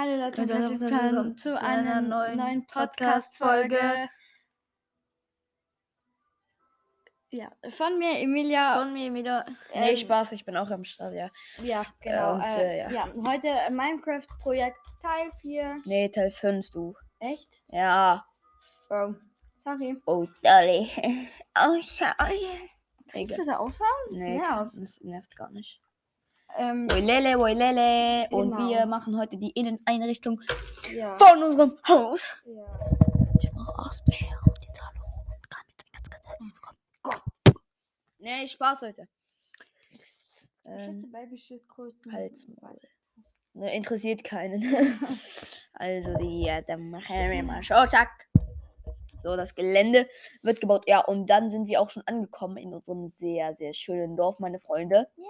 Hallo Leute und herzlich willkommen willkommen zu einer neuen, neuen Podcast-Folge. Ja, von mir, Emilia. Von mir wieder. Ähm, Nee, Spaß, ich bin auch am Start, ja. ja, genau. und, äh, äh, ja. ja. heute äh, Minecraft-Projekt Teil 4. Nee, Teil 5, du. Echt? Ja. Oh, sorry. Oh, sorry. Oh, sorry. Kannst Egal. du bitte aufhören? Das Nee, nervt. das nervt gar nicht. Ähm, woilele. Und Genau. wir machen heute die Inneneinrichtung ja. von unserem Haus. ja. Ich mache Ausbär und jetzt hallo und kann jetzt ganz, ganz herzlich willkommen. Gott. Nee, Spaß, Leute. Ähm, Babyschildkröten. Halsmaul. Ne, interessiert keinen. also, die, ja, dann machen wir mal Show, zack. So, das Gelände wird gebaut. Ja, und dann sind wir auch schon angekommen in unserem sehr, sehr schönen Dorf, meine Freunde. Ja.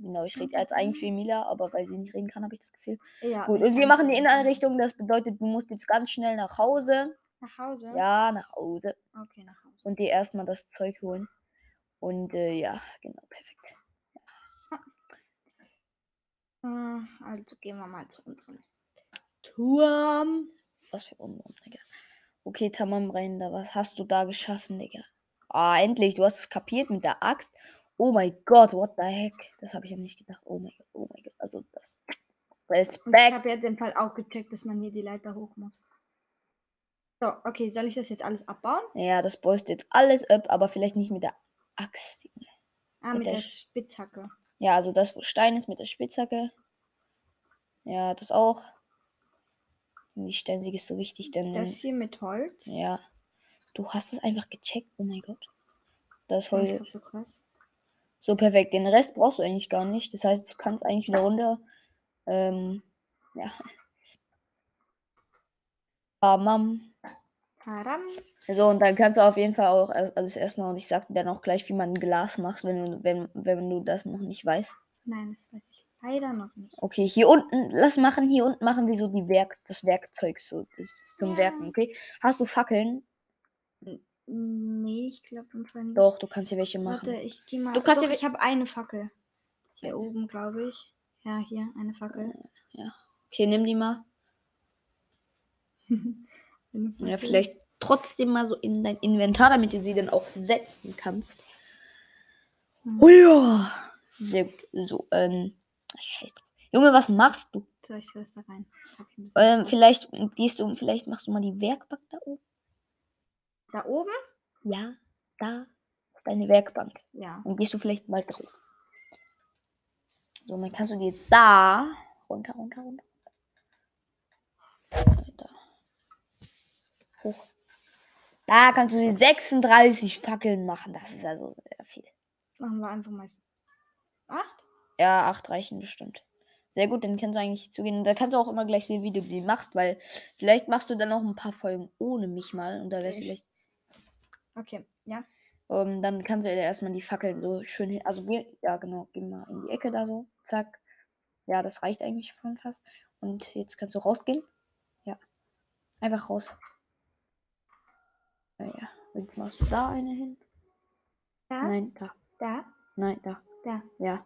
Genau, ich rede jetzt eigentlich für Emilia, aber weil sie nicht reden kann, habe ich das Gefühl. Ja. Gut, und wir machen die Inneneinrichtung. Das bedeutet, du musst jetzt ganz schnell nach Hause. Nach Hause? Ja, nach Hause. Okay, nach Hause. Und dir erstmal das Zeug holen. Und äh, ja, genau, perfekt. Äh, Also gehen wir mal zu unserem. Turm. Was für unseren, Digga. Okay, Tamam rein, da was hast du da geschaffen, Digga? Ah, endlich, du hast es kapiert mit der Axt. Oh mein Gott, what the heck? Das habe ich ja nicht gedacht. Oh mein Gott, oh mein Gott. Also das. Und ich Respekt. habe ja den Fall auch gecheckt, dass man hier die Leiter hoch muss. So, okay, soll ich das jetzt alles abbauen? Ja, das baust jetzt alles ab, aber vielleicht nicht mit der Axt. Ah, Mit mit der der Spitzhacke. Ja, also das, wo Stein ist mit der Spitzhacke. Ja, das auch. Die Steinsieg ist so wichtig, denn. Das hier mit Holz. Ja. Du hast es einfach gecheckt. Oh mein Gott. Das Holz. grad so krass. So perfekt. Den Rest brauchst du eigentlich gar nicht. Das heißt, du kannst eigentlich wieder runter. Ähm, ja. Bamam. So, und dann kannst du auf jeden Fall auch al- alles erstmal, und ich sag dir dann auch gleich, wie man ein Glas machst, wenn du, wenn, wenn du das noch nicht weißt. Nein, das weiß ich leider noch nicht. Okay, hier unten, lass machen, hier unten machen wir so die Werk, das Werkzeug so, das zum Ja. Werken, okay? Hast du Fackeln? Nee, ich glaube nicht. Doch, du kannst hier welche machen. Warte, ich gehe mal. Du kannst Doch, ja- ich habe eine Fackel. Hier oben, glaube ich. Ja, hier, eine Fackel. Okay, nimm die mal. Ja, vielleicht trotzdem mal so in dein Inventar, damit du sie dann auch setzen kannst. Hm. Oh ja. Sehr gut. So, ähm. Scheiße. Junge, was machst du? Bisschen Ähm, vielleicht gehst du, vielleicht machst du mal die Werkbank da oben. Da oben? Ja, da ist deine Werkbank. Ja. Dann gehst du vielleicht mal drauf. So, und dann kannst du dir da runter, runter, runter. Da. Hoch. Da kannst du die 36 Fackeln machen. Das ist also sehr viel. Machen wir einfach mal. Acht? Ja, acht reichen bestimmt. Sehr gut, dann kannst du eigentlich zugehen. Und da kannst du auch immer gleich sehen, wie du die machst, weil vielleicht machst du dann noch ein paar Folgen ohne mich mal. Und da wärst du vielleicht. Okay, ja. Ähm, dann kannst du dir erstmal die Fackeln so schön hin. Also, geh, ja, genau. Geh mal in die Ecke da so. Zack. Ja, das reicht eigentlich schon fast. Und jetzt kannst du rausgehen. Ja. Einfach raus. Ja, ja. Und Jetzt machst du da eine hin. Da? Nein, da. Da? Nein, da. Da. Ja.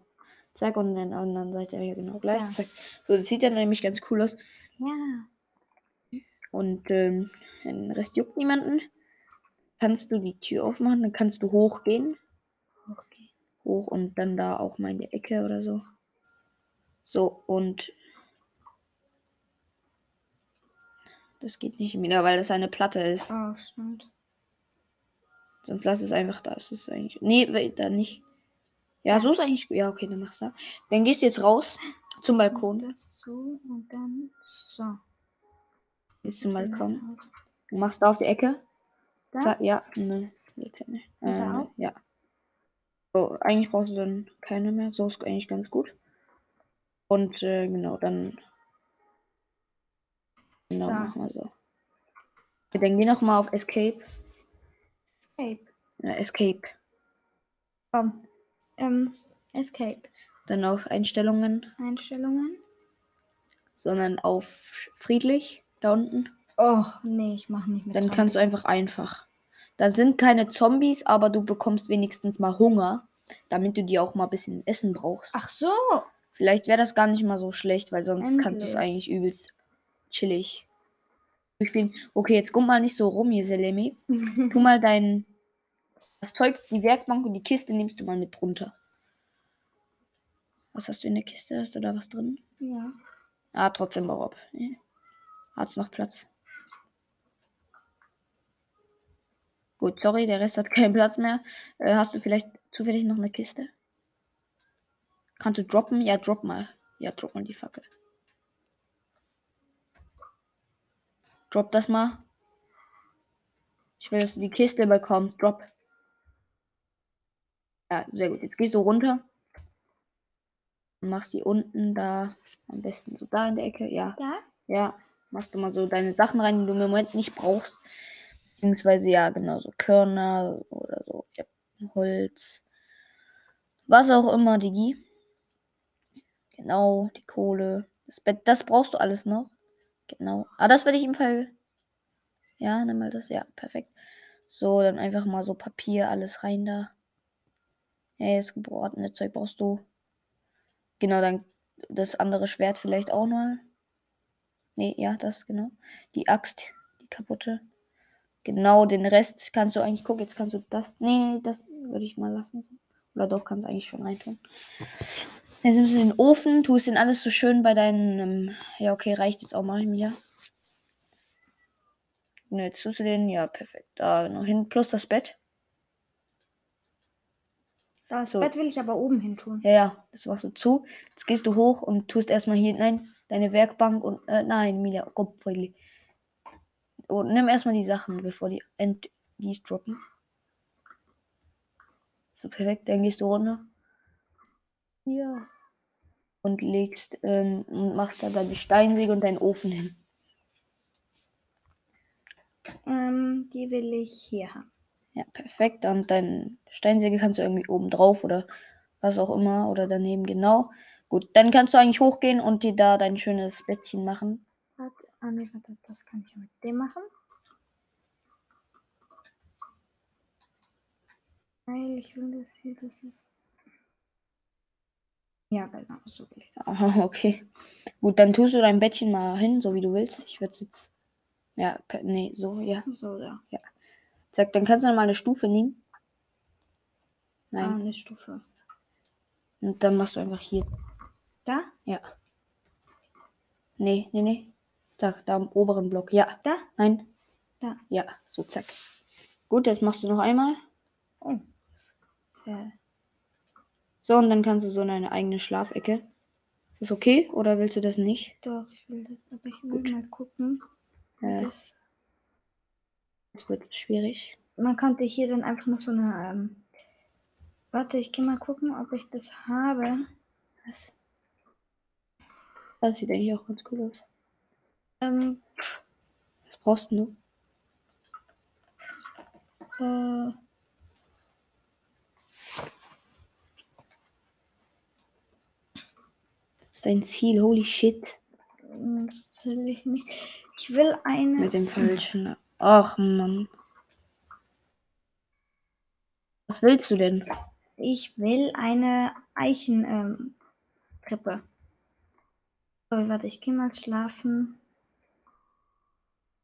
Zack. Und dann an der anderen Seite ja genau gleich. Da. Zack. So, das sieht dann nämlich ganz cool aus. Ja. Und ähm, den Rest juckt niemanden. Kannst du die Tür aufmachen, dann kannst du hochgehen. Okay. Hoch und dann da auch mal in die Ecke oder so. So, und das geht nicht wieder, weil das eine Platte ist. Oh, stimmt. Sonst lass es einfach da. Es ist eigentlich. Nee, da nicht. Ja, so ist eigentlich. Ja, okay, dann machst du. Dann gehst du jetzt raus zum Balkon. Das so und dann so. Gehst zum Balkon. das Du machst da auf die Ecke. Da? Ja, ne, jetzt nicht. Und da Äh, auch? ja. So, eigentlich brauchst du dann keine mehr. So ist eigentlich ganz gut. Und äh, genau, dann. Genau, So. machen wir so. Dann geh nochmal auf Escape. Escape. Äh, Escape. Komm. Ähm, Escape. Dann auf Einstellungen, Einstellungen. sondern auf friedlich da unten. Oh, nee, ich mach nicht mit Dann kannst du Zombies. einfach einfach. Da sind keine Zombies, aber du bekommst wenigstens mal Hunger, damit du dir auch mal ein bisschen Essen brauchst. Ach so. Vielleicht wäre das gar nicht mal so schlecht, weil sonst kannst du es Endlich. eigentlich übelst chillig durchspielen. Okay, jetzt guck mal nicht so rum hier, Selemi. Tu mal dein das Zeug, die Werkbank und die Kiste nimmst du mal mit runter. Was hast du in der Kiste? Hast du da was drin? ja. Ah, trotzdem bau ab. Ja. Hat's noch Platz? Gut, sorry, der Rest hat keinen Platz mehr. Äh, hast du vielleicht zufällig noch eine Kiste? Kannst du droppen? Ja, drop mal. Ja, drop mal die Fackel. Drop das mal. Ich will, dass du die Kiste bekommst. Drop. Ja, sehr gut. Jetzt gehst du runter. Und machst die unten da. Am besten so da in der Ecke. Ja. Da? Ja. Machst du mal so deine Sachen rein, die du im Moment nicht brauchst. Beziehungsweise ja, genau so Körner oder so. Ja, Holz. Was auch immer, Digi. Genau, die Kohle. Das Bett, das brauchst du alles noch. Genau. Ah, das würde ich im Fall. Ja, nimm mal das. Ja, perfekt. So, dann einfach mal so Papier, alles rein da. Ja, das gebratene Zeug brauchst du. Genau, dann das andere Schwert vielleicht auch mal. Nee, ja, das, genau. Die Axt, die kaputte. Genau, den Rest kannst du eigentlich, guck, jetzt kannst du das. Nee, das würde ich mal lassen. Oder doch, kannst eigentlich schon reintun. Jetzt nimmst du den Ofen, tust den alles so schön bei deinen. Ähm, ja, okay, reicht jetzt auch mal wieder. Und jetzt tust du den, ja, perfekt. Da noch hin, plus das Bett. Das So. Bett will ich aber oben hin tun. Ja, ja, das machst du zu. Jetzt gehst du hoch und tust erstmal hier, nein, deine Werkbank und, äh, nein, Milia, komm, Und nimm erstmal die Sachen, bevor die end dies droppen. So, perfekt, dann gehst du runter. Ja. Und legst, ähm, und machst da deine Steinsäge und deinen Ofen hin. Ähm, die will ich hier haben. Ja, perfekt. Und dein Steinsäge kannst du irgendwie oben drauf oder was auch immer oder daneben, genau. Gut, dann kannst du eigentlich hochgehen und dir da dein schönes Bettchen machen. Ah, nee, warte, das kann ich mit dem machen. Weil ich will das hier, das ist. Ja, genau, so will ich das. Aha, okay. Gut, dann tust du dein Bettchen mal hin, so wie du willst. Ich würde es jetzt. Ja, nee, so, ja. So, ja. Zack, dann kannst du noch mal eine Stufe nehmen. Ah, Nein. eine Stufe. Und dann machst du einfach hier. Da? Ja. Nee, nee, nee. Da, da am oberen Block. Ja. Da? Nein. Da. Ja, so zack. Gut, jetzt machst du noch einmal. Oh. Sehr. So, und dann kannst du so in eine eigene Schlafecke. Ist das okay oder willst du das nicht? Doch, ich will das, aber ich will Gut. mal gucken. Äh, Das, das wird schwierig. man könnte hier dann einfach noch so eine. Ähm, warte, ich gehe mal gucken, ob ich das habe. Was? Das sieht eigentlich auch ganz cool aus. Ähm, Was brauchst du? äh, Das ist dein Ziel. Holy shit. das will ich nicht. Ich will eine. Mit dem falschen. Ach Mann. Was willst du denn? Ich will eine Eichen ähm, Treppe. So, warte, ich gehe mal schlafen.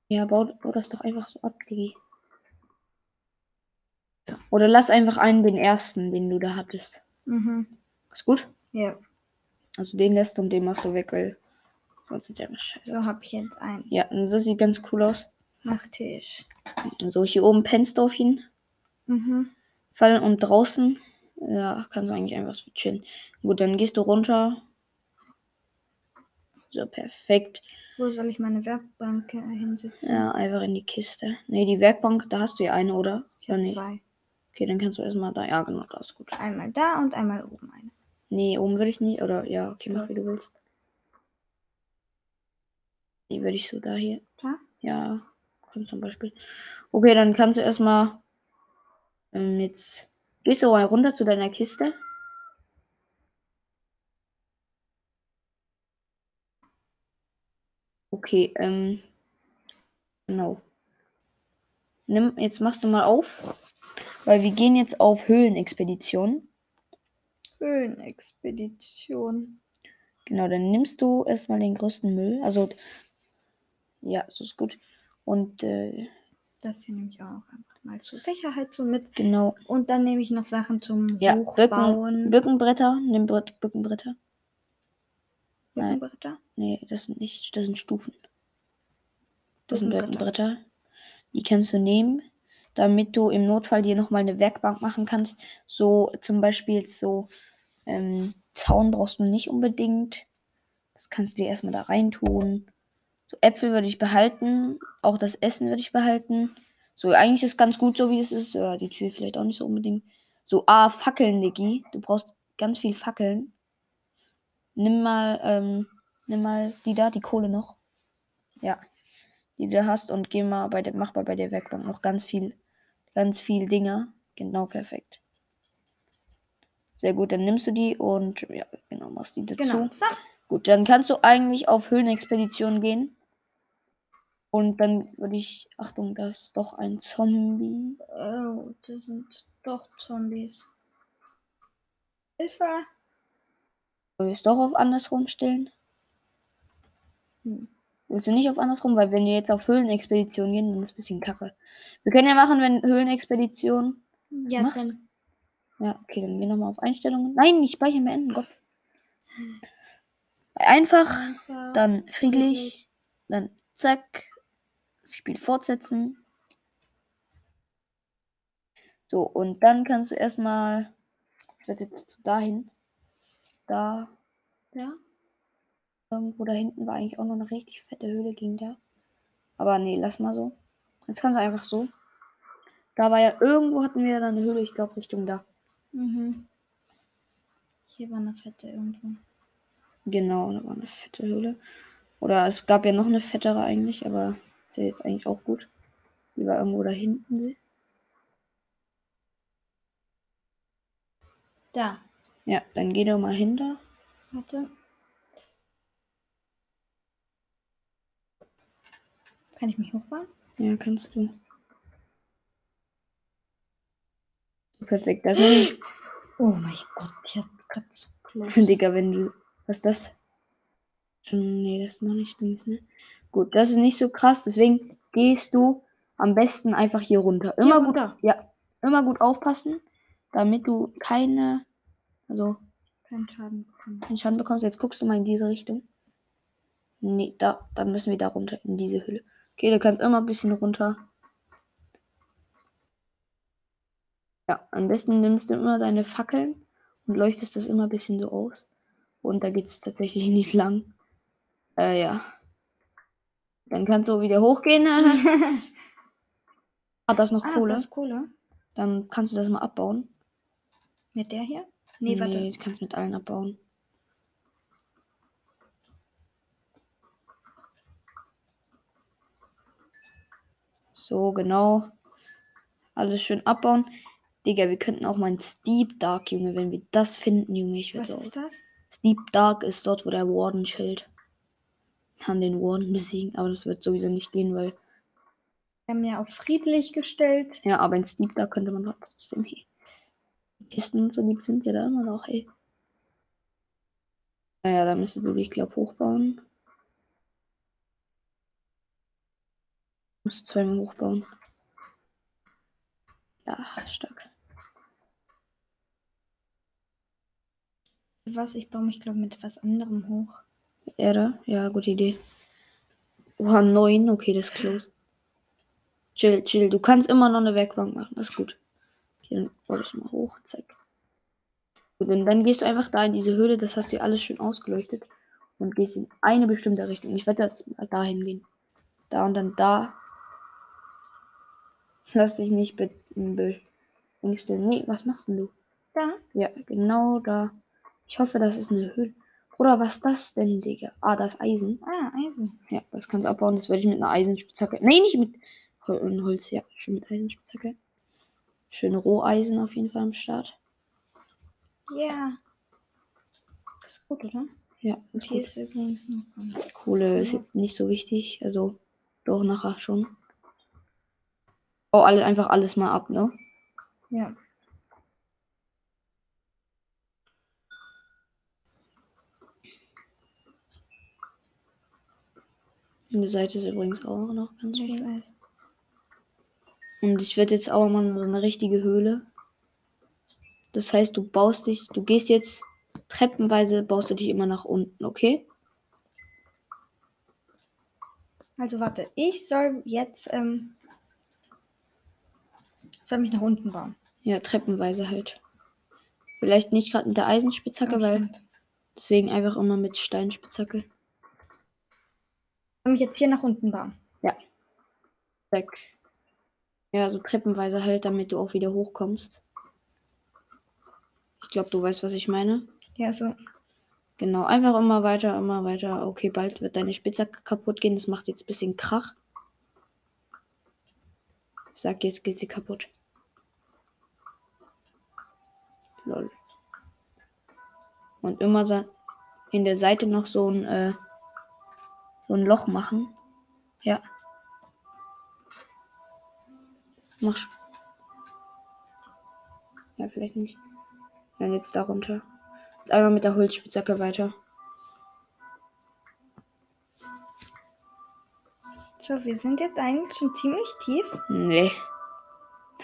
Ja, bau, bau das doch einfach so ab, Digi. Oder lass einfach einen, den ersten, den du da hattest. Mhm. Ist gut? Ja, Also den lässt du und den machst du weg, weil sonst sieht ja immer scheiße. so habe ich jetzt einen Ja, und das sieht ganz cool aus. Nachttisch. Und so, hier oben pennst du auf ihn. Mhm. Fallen und draußen. Ja, kannst du eigentlich einfach so chillen. Gut, dann gehst du runter. So, perfekt. Wo soll ich meine Werkbank äh, hinsetzen? Ja, einfach in die Kiste. Ne, die Werkbank, da hast du ja eine, oder? Ja, nee. Zwei. Okay, dann kannst du erstmal da. Ja, genau, da ist gut. Einmal da und einmal oben eine. Nee, oben würde ich nicht. Oder ja, okay, mach wie du willst. Die würde ich so da hier. Da? Ja, zum Beispiel. Okay, dann kannst du erstmal ähm, jetzt. Gehst du mal runter zu deiner Kiste. Okay, ähm. Genau. Nimm, jetzt machst du mal auf. Weil wir gehen jetzt auf Höhlenexpedition. Höhenexpedition. Genau, dann nimmst du erstmal den größten Müll. Also, ja, so ist gut. Und, äh, Das hier nehme ich auch einfach mal zur Sicherheit so mit. genau. Und dann nehme ich noch Sachen zum Ja, Hochbauen. Bücken, Bückenbretter. Nimm Brett- Bückenbretter. Nee, das sind nicht, das sind Stufen. Das sind. Bückenbretter. Die kannst du nehmen, damit du im Notfall dir nochmal eine Werkbank machen kannst. So zum Beispiel so ähm, Zaun brauchst du nicht unbedingt. Das kannst du dir erstmal da reintun. So Äpfel würde ich behalten. Auch das Essen würde ich behalten. So, eigentlich ist ganz gut so, wie es ist. Ja, die Tür vielleicht auch nicht so unbedingt. So, ah, Fackeln, Niki. Du brauchst ganz viel Fackeln. Nimm mal, ähm, nimm mal die da, die Kohle noch. Ja, die du hast und geh mal bei der, mach mal bei der Werkbank noch ganz viel, ganz viel Dinger. Genau, perfekt. Sehr gut, dann nimmst du die und ja, genau, machst die dazu. Genau. So. Gut, dann kannst du eigentlich auf Höhlenexpedition gehen. Und dann würde ich. Achtung, da ist doch ein Zombie. Oh, das sind doch Zombies. Hilfe! Wollen wir es doch auf andersrum stellen? Hm. Willst du nicht auf andersrum? Weil wenn wir jetzt auf Höhlenexpedition gehen, dann ist es ein bisschen kacke. Wir können ja machen, wenn Höhlenexpedition. Ja, machst? dann. Ja, okay, dann geh nochmal auf Einstellungen. Nein, nicht speichern beenden, Gott. Einfach, Einfach dann friedlich, dann zack. Spiel fortsetzen. So, und dann kannst du erstmal. Ich werde jetzt dahin. Da. Ja. Irgendwo da hinten war eigentlich auch noch eine richtig fette Höhle, ging da. Aber nee, lass mal so. Jetzt kannst du einfach so. Da war ja irgendwo hatten wir dann eine Höhle, ich glaube Richtung da. Mhm. Hier war eine fette irgendwo. Genau, da war eine fette Höhle. Oder es gab ja noch eine fettere eigentlich, aber ist ja jetzt eigentlich auch gut. Die war irgendwo da hinten. Da. Ja, dann geh doch mal hin da. Warte. Kann ich mich hochbauen? Ja, kannst du. Perfekt, das nehme ich. Oh mein Gott, ich hab grad so close. Digga, wenn du. Was ist das? Schon. Nee, das ist noch nicht links, ne? Gut, das ist nicht so krass, deswegen gehst du am besten einfach hier runter. Immer Hier gut. runter. Ja, immer gut aufpassen, damit du keine. Also, Keinen Schaden bekommen. keinen Schaden bekommst. Jetzt guckst du mal in diese Richtung. Nee, da. Dann müssen wir da runter, in diese Höhle. Okay, du kannst immer ein bisschen runter. Ja, am besten nimmst du immer deine Fackeln und leuchtest das immer ein bisschen so aus. Und da geht es tatsächlich nicht lang. Äh, ja. Dann kannst du wieder hochgehen. Hat das noch Ah, Kohle? das ist Kohle. Dann kannst du das mal abbauen. Mit der hier? Nee, warte. Nee, du kannst mit allen abbauen. So, genau. Alles schön abbauen. Digga, wir könnten auch mal ein Steep Dark, Junge, wenn wir das finden, Junge. Ich Was werde so. ist das? Steep Dark ist dort, wo der Warden chillt. Kann den Warden besiegen, aber das wird sowieso nicht gehen, weil. Wir haben ja auf friedlich gestellt. Ja, aber in Steep Dark könnte man doch trotzdem. Hey. Kisten und so, die sind ja da immer noch, ey. Naja, da müsstest du dich, glaub, hochbauen. Musst du zweimal hochbauen. Ja, stark. Was? Ich baue mich, glaube mit was anderem hoch. Er da? Ja, gute Idee. Oha, 9. Okay, das ist close. Chill, chill. Du kannst immer noch eine Werkbank machen. Das ist gut. Hier, dann baue das mal hoch. Zack. Gut, und dann gehst du einfach da in diese Höhle. Das hast du alles schön ausgeleuchtet. Und gehst in eine bestimmte Richtung. Ich werde jetzt mal dahin gehen. Da und dann da. Lass dich nicht be be. Nee, was machst denn du? Da? Ja, genau da. Ich hoffe, das ist eine Höhle. Oder was ist das denn, Digga? Ah, das Eisen. Ah, Eisen. Ja, das kannst du abbauen. Das werde ich mit einer Eisenspitzhacke. Nee, nicht mit Hol Holz. Ja, schon mit Eisenspitzhacke. Schöne Roheisen auf jeden Fall am Start. Ja. Das ist gut, oder? Ja. Und hier ist übrigens noch. Kohle ist jetzt nicht so wichtig. Also, doch nachher schon. Oh, alle, einfach alles mal ab, ne? Ja. Und die Seite ist übrigens auch noch ganz schön. Und ich werde jetzt auch mal so eine richtige Höhle. Das heißt, du baust dich, du gehst jetzt treppenweise, baust du dich immer nach unten, okay? Also warte, ich soll jetzt ähm, soll mich nach unten bauen. Ja, treppenweise halt. Vielleicht nicht gerade mit der Eisenspitzhacke, Ja, weil deswegen einfach immer mit Steinspitzhacke. soll mich jetzt hier nach unten bauen. Weg. Ja, so treppenweise halt, damit du auch wieder hochkommst. Ich glaube, du weißt, was ich meine. Ja, so. Genau, einfach immer weiter, immer weiter. Okay, bald wird deine Spitzhacke kaputt gehen. Das macht jetzt ein bisschen Krach. Ich sag, jetzt geht sie kaputt. Lol. Und immer in der Seite noch so ein, äh, so ein Loch machen. Ja. Mach. sch- Ja, vielleicht nicht. Dann jetzt darunter. Jetzt einmal mit der Holzspitzhacke weiter. So, wir sind jetzt eigentlich schon ziemlich tief. Nee.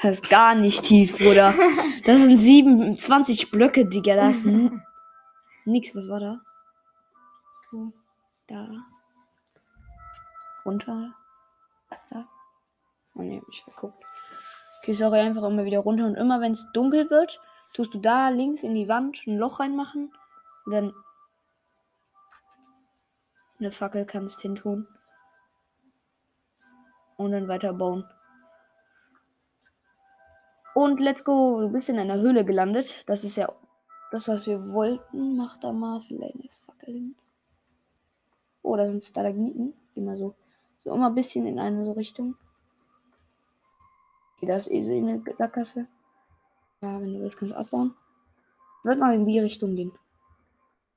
Das ist gar nicht tief, Bruder. Das sind 27 Blöcke, Digga. Das ist nix. Was war da? So. Da. Runter. Da. Oh ne, hab mich verguckt. Okay, sorry, einfach immer wieder runter. Und immer wenn es dunkel wird, tust du da links in die Wand ein Loch reinmachen. Und dann eine Fackel kannst hin tun. Und dann weiter bauen. Und let's go. Du bist in einer Höhle gelandet. Das ist ja das, was wir wollten. Mach da mal vielleicht eine Fackel hin. Oh, da sind Stalagmiten. Immer so. So immer ein bisschen in eine so Richtung. Okay, da ist eh so eine Sackgasse. Ja, wenn du willst, kannst du abbauen. Wird mal in die Richtung gehen.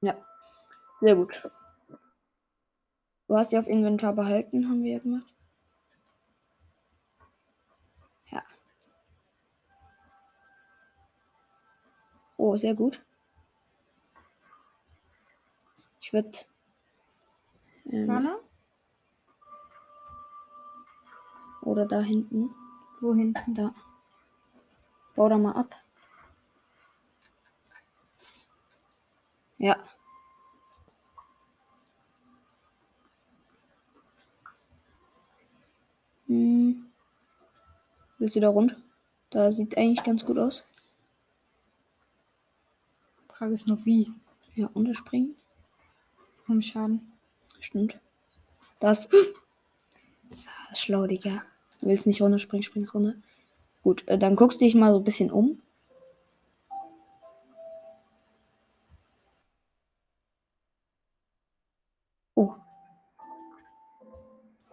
Ja. Sehr gut. Du hast sie auf Inventar behalten, haben wir ja gemacht. Ja. Oh, sehr gut. Ich würde. Ähm, Vorne? oder da hinten. Wohin? Da. Bau da mal ab. Ja. Hm. Willst du da runter? Da sieht eigentlich ganz gut aus. Frage ist nur wie. Ja, unterspringen. Vom Schaden. Stimmt. Das. Ah, Schlau, Digga. Du willst nicht runterspringen, springst runter. Gut, äh, dann guckst du dich mal so ein bisschen um. Oh.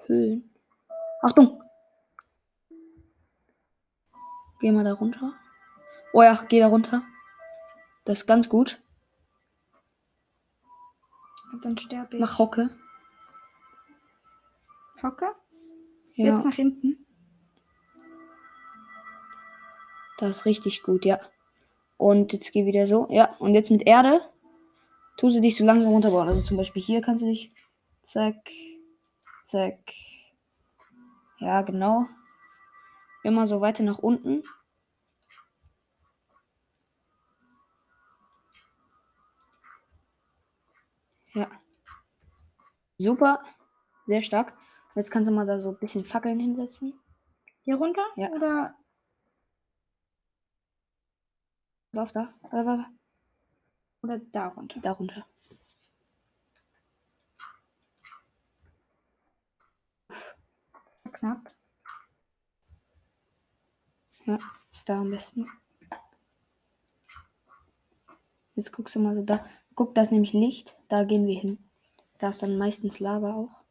Höhlen. Achtung! Geh mal da runter. Oh ja, geh da runter. Das ist ganz gut. Dann sterbe ich. Mach Hocke. Hocke? Ja. Jetzt nach hinten. Das ist richtig gut, ja. Und jetzt geh wieder so. Ja, und jetzt mit Erde tu sie dich so langsam runterbauen. Also zum Beispiel hier kannst du dich. Zack. Zack. Ja, genau. Immer so weiter nach unten. Ja. Super. Sehr stark. Jetzt kannst du mal da so ein bisschen Fackeln hinsetzen. Hier runter? Ja. Oder Pass auf, da. Da. Oder da runter. Da runter. Knapp. Ja, ist da am besten. Jetzt guckst du mal so da. Guck, da ist nämlich Licht. Da gehen wir hin. Da ist dann meistens Lava auch.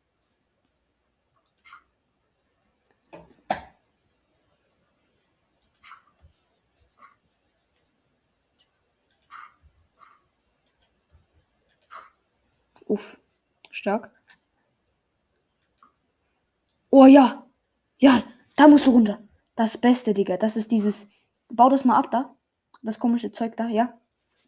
Stark. Oh ja, ja, da musst du runter. Das Beste, Digga. Das ist dieses. Bau das mal ab da. Das komische Zeug da, ja.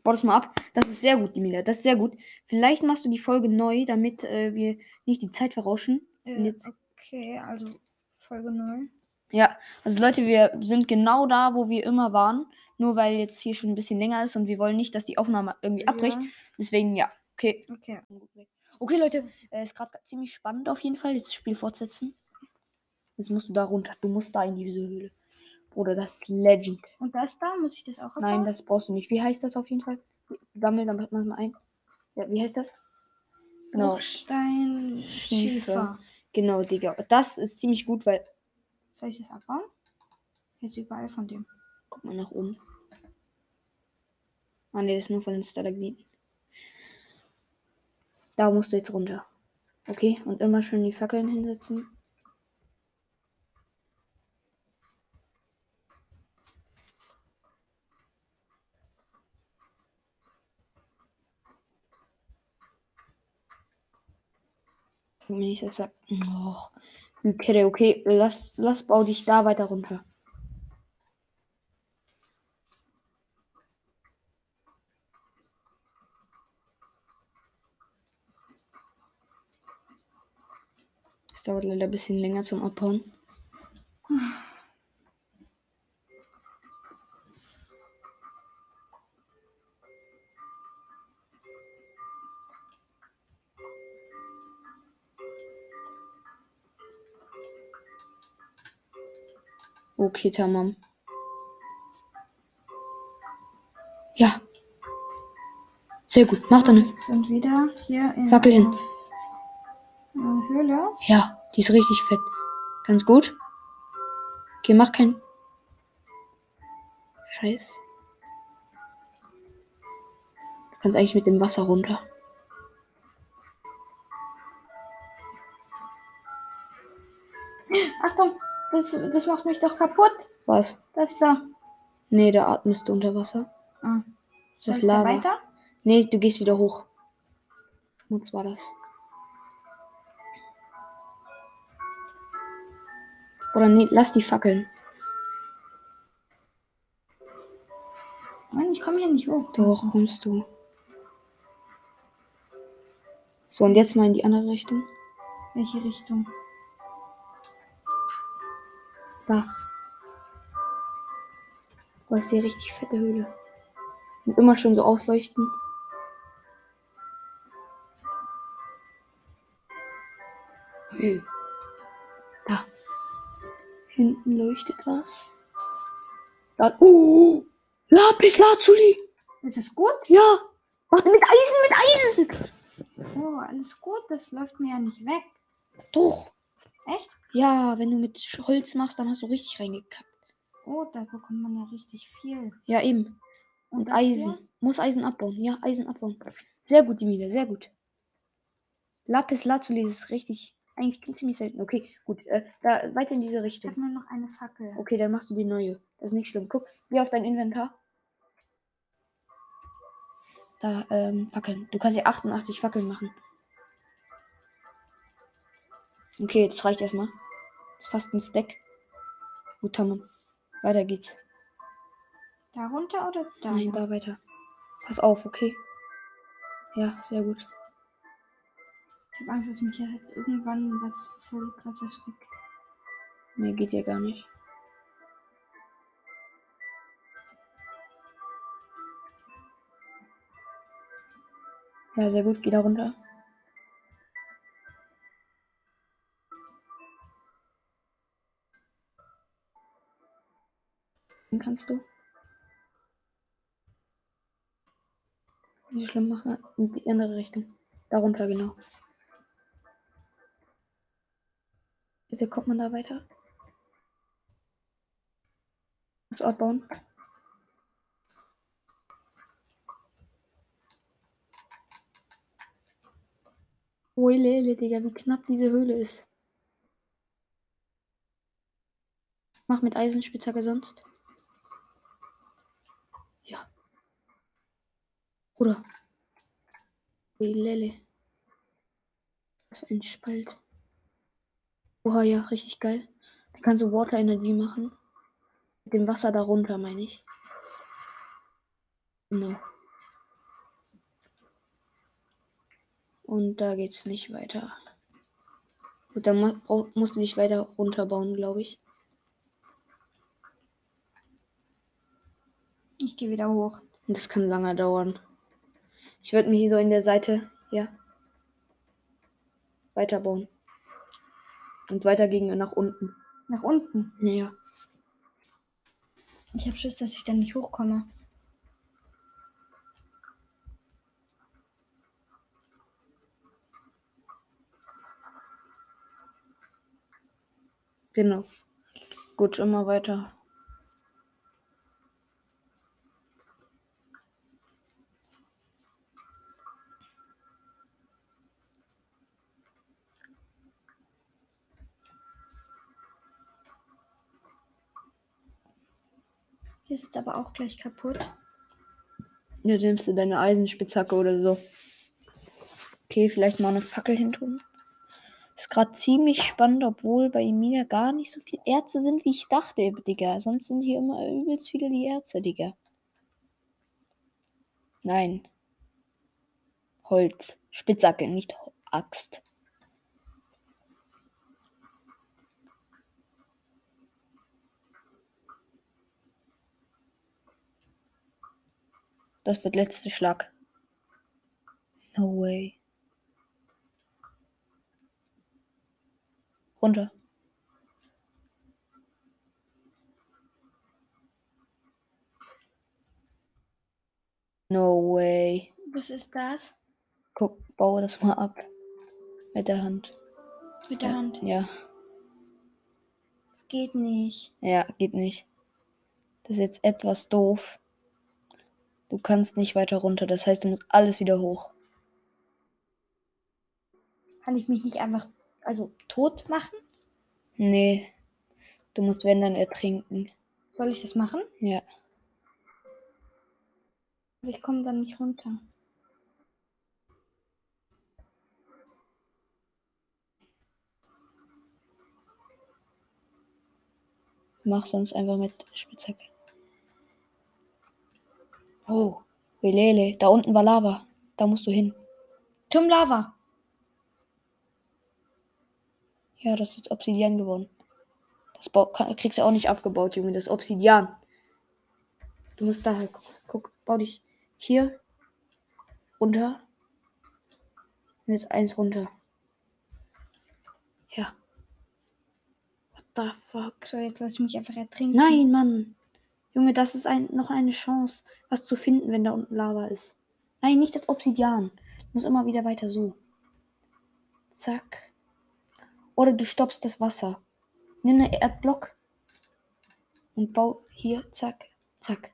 Bau das mal ab. Das ist sehr gut, Emilia. Das ist sehr gut. Vielleicht machst du die Folge neu, damit äh, wir nicht die Zeit verrauschen. Äh, Und jetzt- Okay, also Folge 0. Ja, also Leute, wir sind genau da, wo wir immer waren. Nur weil jetzt hier schon ein bisschen länger ist und wir wollen nicht, dass die Aufnahme irgendwie abbricht. Deswegen, ja, okay. Ja, okay. Okay, Leute, äh, ist gerade ziemlich spannend auf jeden Fall. Jetzt das Spiel fortsetzen. Jetzt musst du da runter. Du musst da in diese Höhle. Bruder, das ist Legend. Und das da, muss ich das auch Nein, abbauen? das brauchst du nicht. Wie heißt das auf jeden Fall? Sammel dann mal ein. Ja, wie heißt das? Genau, Bruchstein, Schiefer. Genau, Digga. Das ist ziemlich gut, weil. Soll ich das abbauen? Ist überall von dem. Guck mal nach oben. Ah, ne, das ist nur von den Stalagmiten. Da musst du jetzt runter. Okay, und immer schön die Fackeln hinsetzen. Mir nicht, das sagt. Och, okay, okay, lass, lass, bau dich da weiter runter. Dauert leider ein bisschen länger zum Abbauen. Okay, tamam. Ja. Sehr gut. Mach dann. Sind wieder hier in Fackel hin. Höhle. Ja, die ist richtig fett. Ganz gut. Okay, mach kein. Scheiß. Du kannst eigentlich mit dem Wasser runter. Achtung, das, das macht mich doch kaputt. Was? Das da. Nee, da atmest du unter Wasser. Ah. Das ich da Lava. weiter? Nee, du gehst wieder hoch. Schmutz war das. Oder nee, lass die Fackeln. Nein, ich komme hier nicht hoch. Doch, kommst du. So, und jetzt mal in die andere Richtung. Welche Richtung? Da. Da ist die richtig fette Höhle. Und immer schön so ausleuchten. Hm. Hinten leuchtet was. Da. Oh! Lapis Lazuli! Ist es gut? Ja! Warte, mit Eisen, mit Eisen! Oh, alles gut. Das läuft mir ja nicht weg. Doch! Echt? Ja, wenn du mit Holz machst, dann hast du richtig reingekackt. Oh, da bekommt man ja richtig viel. Ja, eben. Und das Eisen. hier? Muss Eisen abbauen. Ja, Eisen abbauen. Sehr gut, Emilia, sehr gut. Lapis Lazuli ist richtig. Eigentlich ziemlich selten. Okay, gut. Äh, da weiter in diese Ich Richtung. habe nur noch eine Fackel. Okay, dann machst du die neue. Das ist nicht schlimm. Guck, geh auf dein Inventar. Da, ähm, Fackeln. Du kannst ja 88 Fackeln machen. Okay, das reicht erstmal. Das ist fast ein Stack. Gut, Tamam. Weiter geht's. Da runter oder da? Nein, da weiter. Pass auf, okay? Ja, sehr gut. Ich habe Angst, dass mich jetzt irgendwann was voll krass erschreckt. Nee, geht ja gar nicht. Ja, sehr gut. Geh da runter. Kannst du. Nicht schlimm machen. In die andere Richtung. Darunter, genau. Bitte kommt man da weiter? Das Ort bauen. Ui, Lele, Digga, wie knapp diese Höhle ist. Mach mit Eisenspitzhacke sonst. Ja. Bruder. Ui, Lele. Was für ein Spalt. Oha, ja, richtig geil. Da kannst du Water Energy machen. Mit dem Wasser darunter, meine ich. Genau. Und da geht's nicht weiter. Gut, dann musst du dich weiter runterbauen, glaube ich. Ich gehe wieder hoch. Und das kann lange dauern. Ich würde mich so in der Seite, ja, weiterbauen. Und weiter gegen nach unten. Nach unten. Ja. Ich habe Schiss, dass ich dann nicht hochkomme. Genau. Gut, immer weiter. Jetzt aber auch gleich kaputt. Ja, nimmst du deine Eisenspitzhacke oder so. Okay, vielleicht mal eine Fackel hin tun. Ist gerade ziemlich spannend, obwohl bei mir gar nicht so viele Erze sind, wie ich dachte, Digga. Sonst sind hier immer übelst viele die Erze, Digga. Nein. Holz. Spitzhacke, nicht Axt. Das wird letzter Schlag. No way. Runter. No way. Was ist das? Guck, baue das mal ab. Mit der Hand. Mit der Hand. Ja, Das geht nicht. ja, geht nicht. Das ist jetzt etwas doof. Du kannst nicht weiter runter. Das heißt, du musst alles wieder hoch. Kann ich mich nicht einfach, also tot machen? Nee. Du musst, wenn dann, ertrinken. Soll ich das machen? Ja. Aber ich komme dann nicht runter. Mach sonst einfach mit Spitzhacke. Oh, Welele. Da unten war Lava. Da musst du hin. Turm Lava. Ja, das ist Obsidian geworden. Das bau- kann- kriegst du auch nicht abgebaut, Junge. Das ist Obsidian. Du musst daher gucken. Guck, bau dich hier runter. Und jetzt eins runter. Ja. What the fuck? So, jetzt lasse ich mich einfach ertrinken. Nein, Mann. Junge, das ist ein, noch eine Chance, was zu finden, wenn da unten Lava ist. Nein, nicht das Obsidian. Du musst immer wieder weiter so. Zack. Oder du stoppst das Wasser. Nimm einen Erdblock und bau hier, zack, zack.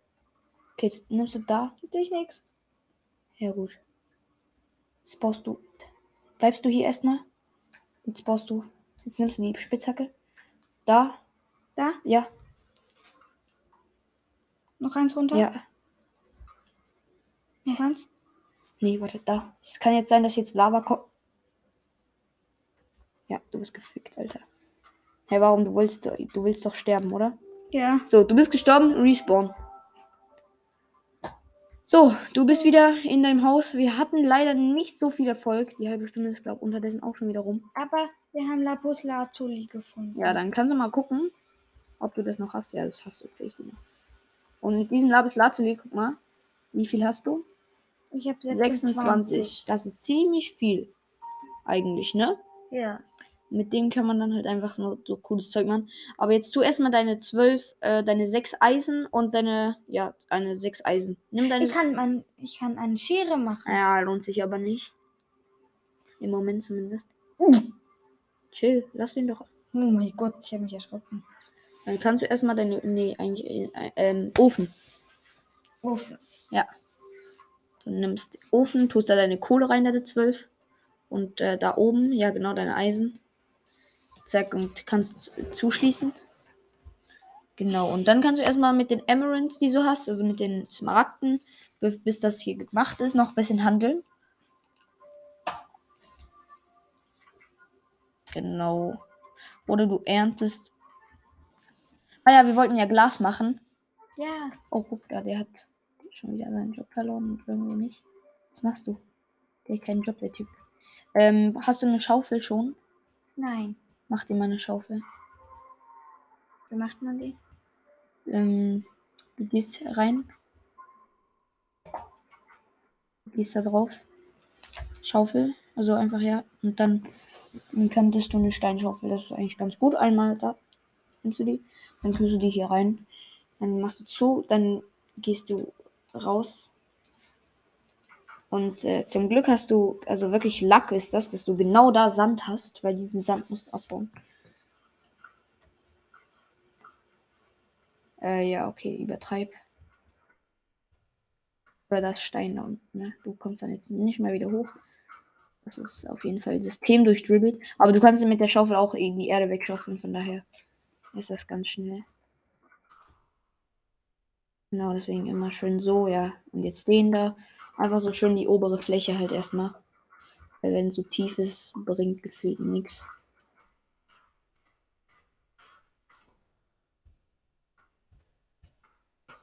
Okay, jetzt nimmst du da. Jetzt sehe ich nichts. Ja, gut. Jetzt baust du. Bleibst du hier erstmal. Jetzt baust du. Jetzt nimmst du die Spitzhacke. Da. Da, Ja, noch eins runter. ja. Noch eins. Nee, warte, da. Es kann jetzt sein, dass jetzt Lava kommt. Ja, du bist gefickt, Alter. Hey, warum? Du willst, du willst doch sterben, oder? Ja. So, du bist gestorben, respawn. So, du bist wieder in deinem Haus. Wir hatten leider nicht so viel Erfolg. Die halbe Stunde ist, glaube ich, unterdessen auch schon wieder rum. Aber wir haben Lapis Lazuli gefunden. Ja, dann kannst du mal gucken, ob du das noch hast. Ja, das hast du safety noch. Und mit diesem Lapis Lazuli, guck mal, wie viel hast du? Ich habe 26. Das ist ziemlich viel. Eigentlich, ne? Ja. Mit dem kann man dann halt einfach so, so cooles Zeug machen. Aber jetzt tu erstmal deine 12, äh, deine 6 Eisen und deine, ja, eine 6 Eisen. Nimm deine. Ich kann, man, ich kann eine Schere machen. ja, lohnt sich aber nicht. Im Moment zumindest. Mhm. Chill, lass den doch. Oh mein Gott, ich habe mich erschrocken. Dann kannst du erstmal deine, nee, eigentlich, äh, ähm, Ofen. Ofen. Du nimmst den Ofen, tust da deine Kohle rein, deine 12. Und äh, da oben, ja genau, deine Eisen. Zack, und kannst zuschließen. Genau, und dann kannst du erstmal mit den Emeralds, die du hast, also mit den Smaragden, bis, bis das hier gemacht ist, noch ein bisschen handeln. Genau. Oder du erntest. Ah ja, wir wollten ja Glas machen. Ja. Oh, guck da, der hat schon wieder seinen Job verloren und irgendwie nicht. Was machst du? Der hat keinen Job, der Typ. Ähm, hast du eine Schaufel schon? Nein. Mach dir mal eine Schaufel. Wie macht man die? Ähm, du gehst rein. Du gehst da drauf. Schaufel. Also einfach ja. Und dann, dann könntest du eine Steinschaufel. Das ist eigentlich ganz gut. Einmal da. Nimmst du die. Dann tust du die hier rein. Dann machst du zu. Dann gehst du raus. Und äh, zum Glück hast du, also wirklich Lack ist das, dass du genau da Sand hast, weil diesen Sand musst du abbauen. Äh, ja, okay, übertreib. Oder das Stein da unten, ne? Du kommst dann jetzt nicht mehr wieder hoch. Das ist auf jeden Fall System durchdribbelt. Aber du kannst mit der Schaufel auch irgendwie Erde wegschaufeln, von daher ist das ganz schnell. Genau, deswegen immer schön so, ja. Und jetzt den da. Einfach so schön die obere Fläche halt erstmal. Weil wenn so tief ist, bringt gefühlt nichts.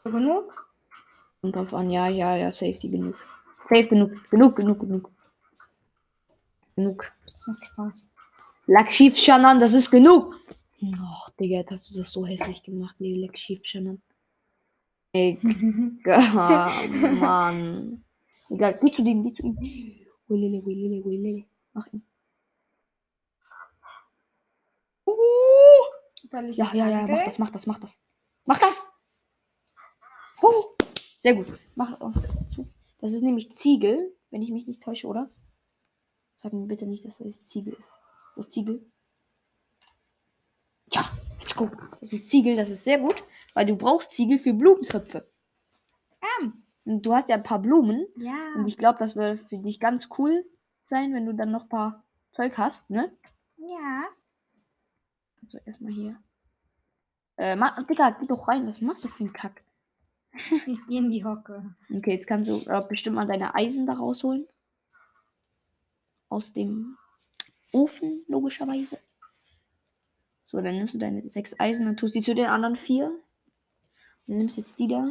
So genug? Und drauf an, ja, ja, ja, safety genug. Safe genug, genug, genug, genug. Genug. Das macht Spaß. Lackschief Shannon, das ist genug. Och, Digga, hast du das so hässlich gemacht, nee, Lackschief Shannon. Ey, Mann. Egal, geh zu dem, geh zu ihm. Willele, willele, willele. Mach ihn. Uh, ja, ja, ja, mach das, mach das, mach das. Mach das! Huh. Sehr gut. Mach auch zu. Das ist nämlich Ziegel, wenn ich mich nicht täusche, oder? Sag mir bitte nicht, dass das Ziegel ist. Ist das Ziegel? Ja, let's go. Das ist Ziegel, das ist sehr gut, weil du brauchst Ziegel für Blumentöpfe. Ähm, Und du hast ja ein paar Blumen. ja. Und ich glaube, das würde für dich ganz cool sein, wenn du dann noch ein paar Zeug hast, ne? Ja. Also erstmal hier. Äh, mach, Digga, geh doch rein. Was machst du für einen Kack? Ich gehe in die Hocke. Okay, jetzt kannst du äh, bestimmt mal deine Eisen da rausholen. Aus dem Ofen, logischerweise. So, dann nimmst du deine sechs Eisen und tust die zu den anderen vier. Und nimmst jetzt die da.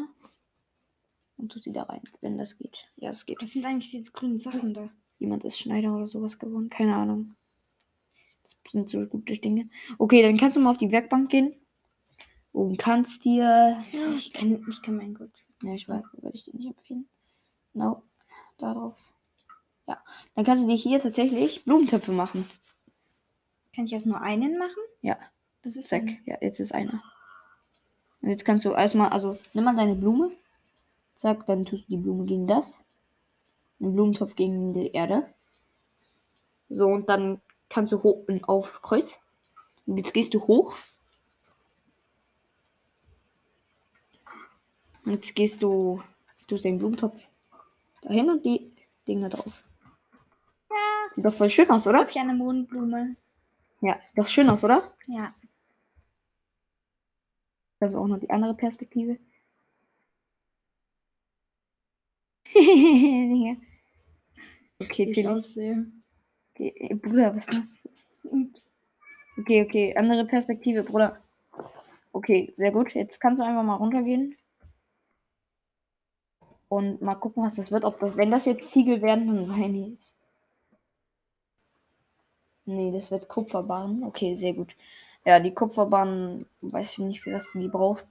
Und tust die da rein, wenn das geht. Ja, das geht. Was sind eigentlich diese grünen Sachen da? Jemand ist Schneider oder sowas geworden. Keine Ahnung. Das sind so gute Dinge. Okay, dann kannst du mal auf die Werkbank gehen. Und kannst dir. Ich kann, ich kann meinen gut. Ja, ich weiß, würde ich dir nicht empfehlen. No, da drauf. Ja, dann kannst du dir hier tatsächlich Blumentöpfe machen. Kann ich auch nur einen machen? Ja, Das ist zack. ein- Ja, jetzt ist einer. Und jetzt kannst du erstmal, also nimm mal deine Blume. Zack, dann tust du die Blume gegen das. Den Blumentopf gegen die Erde. So, und dann kannst du hoch und auf Kreuz. Und jetzt gehst du hoch. Und jetzt gehst du, du den Blumentopf dahin und die Dinger drauf. Ja. Sieht doch voll schön aus, oder? Habe ich eine Mondblume? Ja, sieht doch schön aus, oder? Ja. Also auch noch die andere Perspektive. Okay, ich Tilly. aussehe. Okay, Bruder, was machst du? Ups. Okay, okay, andere Perspektive, Bruder. Okay, sehr gut. Jetzt kannst du einfach mal runtergehen. Und mal gucken, was das wird. Ob das, wenn das jetzt Ziegel werden, dann weine ich. Nee, das wird Kupferbahn. Okay, sehr gut. Ja, die Kupferbahn, weiß ich nicht, für was du die brauchst.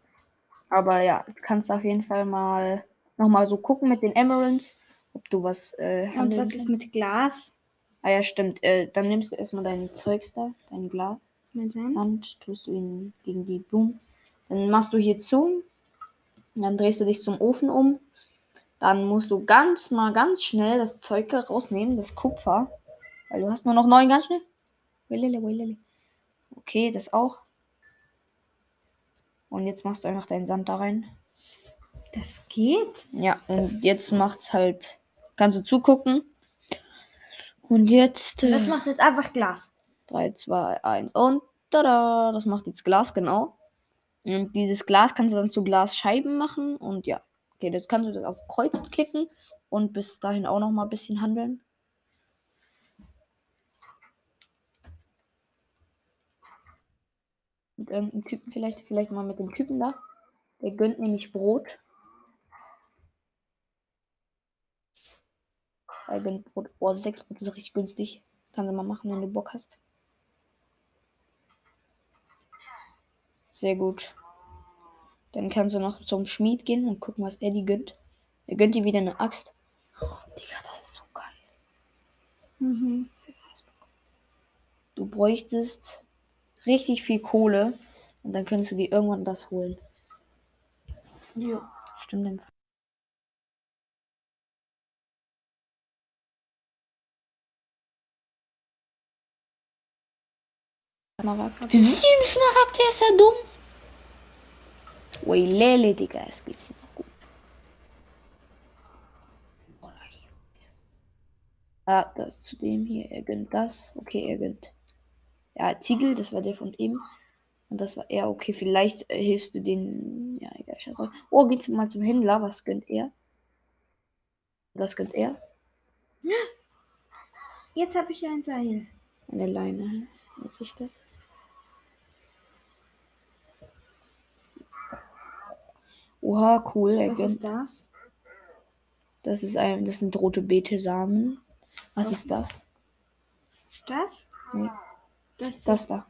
Aber ja, du kannst auf jeden Fall mal nochmal so gucken mit den Emeralds, ob du was äh, Und was ist mit Glas? Ah ja, stimmt. Äh, dann nimmst du erstmal dein Zeugs da, dein Glas. Mit Sand? Hand, tust du ihn gegen die Blumen. Dann machst du hier zu. Und dann drehst du dich zum Ofen um. Dann musst du ganz mal ganz schnell das Zeug rausnehmen, das Kupfer. Weil du hast nur noch neun ganz schnell. Okay, das auch. Und jetzt machst du einfach deinen Sand da rein. Das geht? Ja, und jetzt macht's halt. Kannst du zugucken. Und jetzt. Das Äh, macht jetzt einfach Glas. 3, 2, 1 und tada! Das macht jetzt Glas, genau. Und dieses Glas kannst du dann zu Glasscheiben machen und ja. Okay, jetzt kannst du das auf Kreuz klicken und bis dahin auch noch mal ein bisschen handeln. Mit irgendeinem Typen vielleicht, vielleicht mal mit dem Typen da. Der gönnt nämlich Brot. Er gönnt Brot. Oh, sechs Brot ist richtig günstig. Kannst du mal machen, wenn du Bock hast. Sehr gut. Dann kannst du noch zum Schmied gehen und gucken, was er die gönnt. Er gönnt dir wieder eine Axt. Oh, Digga, das ist so geil. Mhm. Du bräuchtest richtig viel Kohle und dann könntest du dir irgendwann das holen. Ja. Stimmt im Fall. Wieso ist die Smaragd? Der ist ja dumm. Ui, Lele, Digga, es geht's noch gut. Ah, das zu dem hier. Er gönnt das. Okay, er gönnt. Ja, Ziegel, das war der von ihm. Und das war er. Okay, vielleicht äh, hilfst du den. Ja, egal. Scheiße. Oh, geht's mal zum Händler. Was gönnt er? Was gönnt er? Jetzt habe ich ein Seil. Eine Leine. Was ist das? Oha, cool. Er Was ist das? Das ist ein, das sind rote Beete-Samen. Was Okay. ist das? Das? Ja. Das, das, Das da.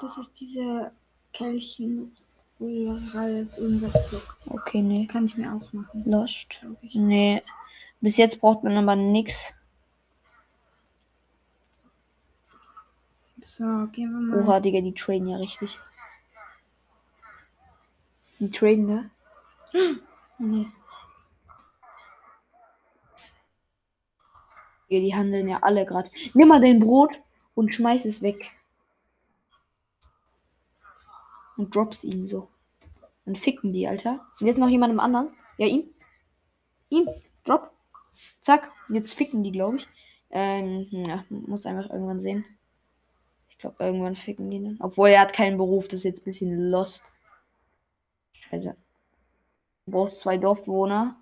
das ist diese Kelchen. Ural, irgendwas Block. Okay, nee. Kann ich mir auch machen, Lost. Nee. Bis jetzt braucht man aber nix. So, gehen wir mal. Oha, Digga, die traden ja richtig. Die traden, ne? Nee. Die handeln ja alle gerade. Nimm mal dein Brot und schmeiß es weg. Und drops ihn so. Dann ficken die, Alter. Und jetzt noch jemandem anderen. Ja, ihm. Ihm. Drop. Zack. Und jetzt ficken die, glaube ich. Ähm, ja, muss einfach irgendwann sehen. Ich glaube, irgendwann ficken die dann. Obwohl er hat keinen Beruf, das ist jetzt ein bisschen lost. Also. Du brauchst zwei Dorfbewohner.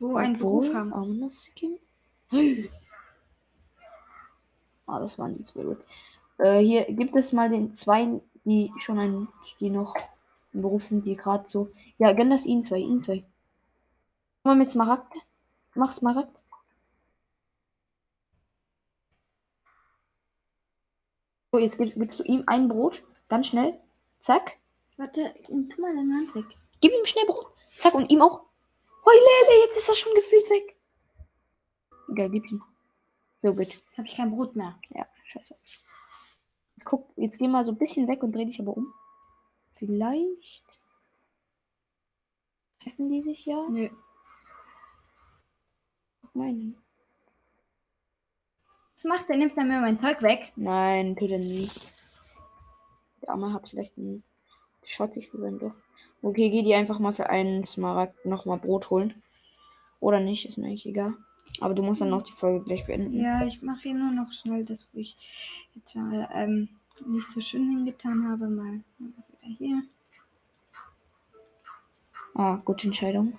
Wo einen Obwohl, Beruf haben. Amnesty? Ah, das waren die zwei. Leute. Äh, hier gibt es mal den zwei, die schon ein, die noch im Beruf sind, die gerade so. Ja, gönn das ihnen zwei, ihnen zwei. Mal mit Smaragd. Mach Smaragd. So, jetzt gibst, gibst du ihm ein Brot. Ganz schnell. Zack. Warte, tu mal deine Hand weg. Gib ihm schnell Brot. Zack, und ihm auch. Heulele, jetzt ist er schon gefühlt weg. Egal, gib ihm. So gut. Jetzt habe ich kein Brot mehr. Ja, scheiße. Jetzt guck, jetzt geh mal so ein bisschen weg und dreh dich aber um. Vielleicht. Treffen die sich ja? Nö. Nein. Was macht der? Nimmt er mir mein Zeug weg? Nein, tut er nicht. Der Arme hat vielleicht einen. Schaut sich für sein Dorf. Okay, geh dir einfach mal für einen Smaragd nochmal Brot holen. Oder nicht, ist mir eigentlich egal. Aber du musst dann noch die Folge gleich beenden. Ja, ich mache hier nur noch schnell das, wo ich jetzt mal ähm, nicht so schön hingetan habe. Mal wieder hier. Ah, gute Entscheidung.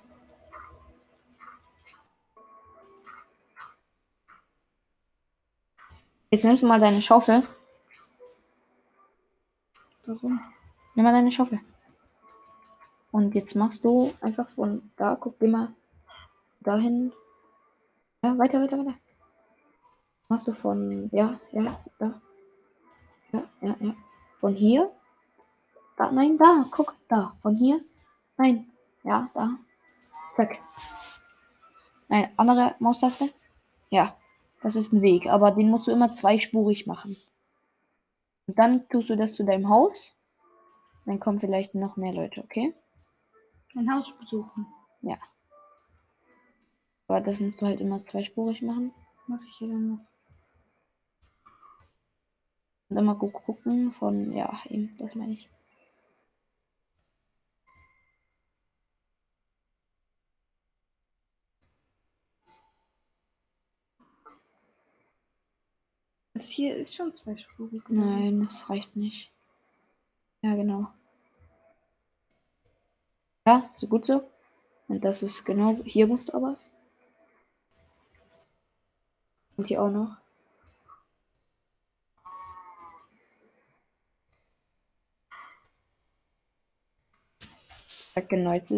Jetzt nimmst du mal deine Schaufel. Warum? Nimm mal deine Schaufel. Und jetzt machst du einfach von da, guck geh mal dahin. Ja, weiter, weiter, weiter. Machst du von, ja, ja, da. Ja, ja, ja. Von hier. Da, nein, da, guck, da. Von hier. Nein. Ja, da. Zack. Nein, andere Maustaste. Ja, das ist ein Weg, aber den musst du immer zweispurig machen. Und dann tust du das zu deinem Haus. Dann kommen vielleicht noch mehr Leute, okay? Ein Haus besuchen. Aber das musst du halt immer zweispurig machen. Mache ich hier dann noch. Und immer gu gucken von, ja, eben, das meine ich. Das hier ist schon zweispurig. oder? Nein, das reicht nicht. Ja, genau. Ja, so gut so. Und das ist genau, hier musst du aber. Und hier auch noch. Genau, jetzt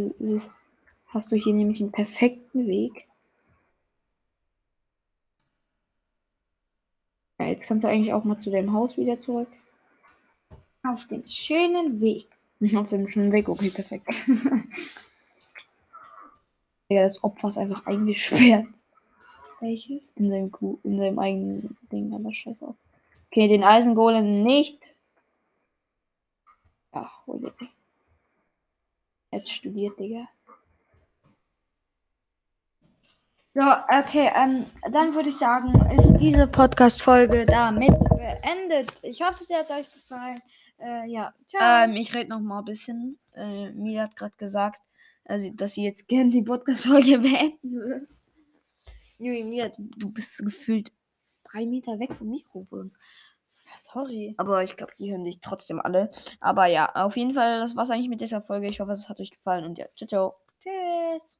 hast du hier nämlich einen perfekten Weg. Ja, jetzt kannst du eigentlich auch mal zu deinem Haus wieder zurück. Auf dem schönen Weg. Auf dem schönen Weg, okay, perfekt. ja, das Opfer ist einfach eingesperrt. Welches? In seinem, Kuh, in seinem eigenen Ding, aber scheiß auf. Okay, den Eisengolem nicht. Ach, oh je. Jetzt studiert, Digga. Ja, okay, ähm, dann würde ich sagen, ist diese Podcast-Folge damit beendet. Ich hoffe, sie hat euch gefallen. Äh, ja, ciao. Ähm, ich rede noch mal ein bisschen. Äh, Mila hat gerade gesagt, also, dass sie jetzt gerne die Podcast-Folge beenden will. Mila, du, du bist gefühlt drei Meter weg vom Mikrofon. Ja, sorry. Aber ich glaube, die hören dich trotzdem alle. Aber ja, auf jeden Fall, das war's eigentlich mit dieser Folge. Ich hoffe, es hat euch gefallen und ja, ciao, ciao. Tschüss.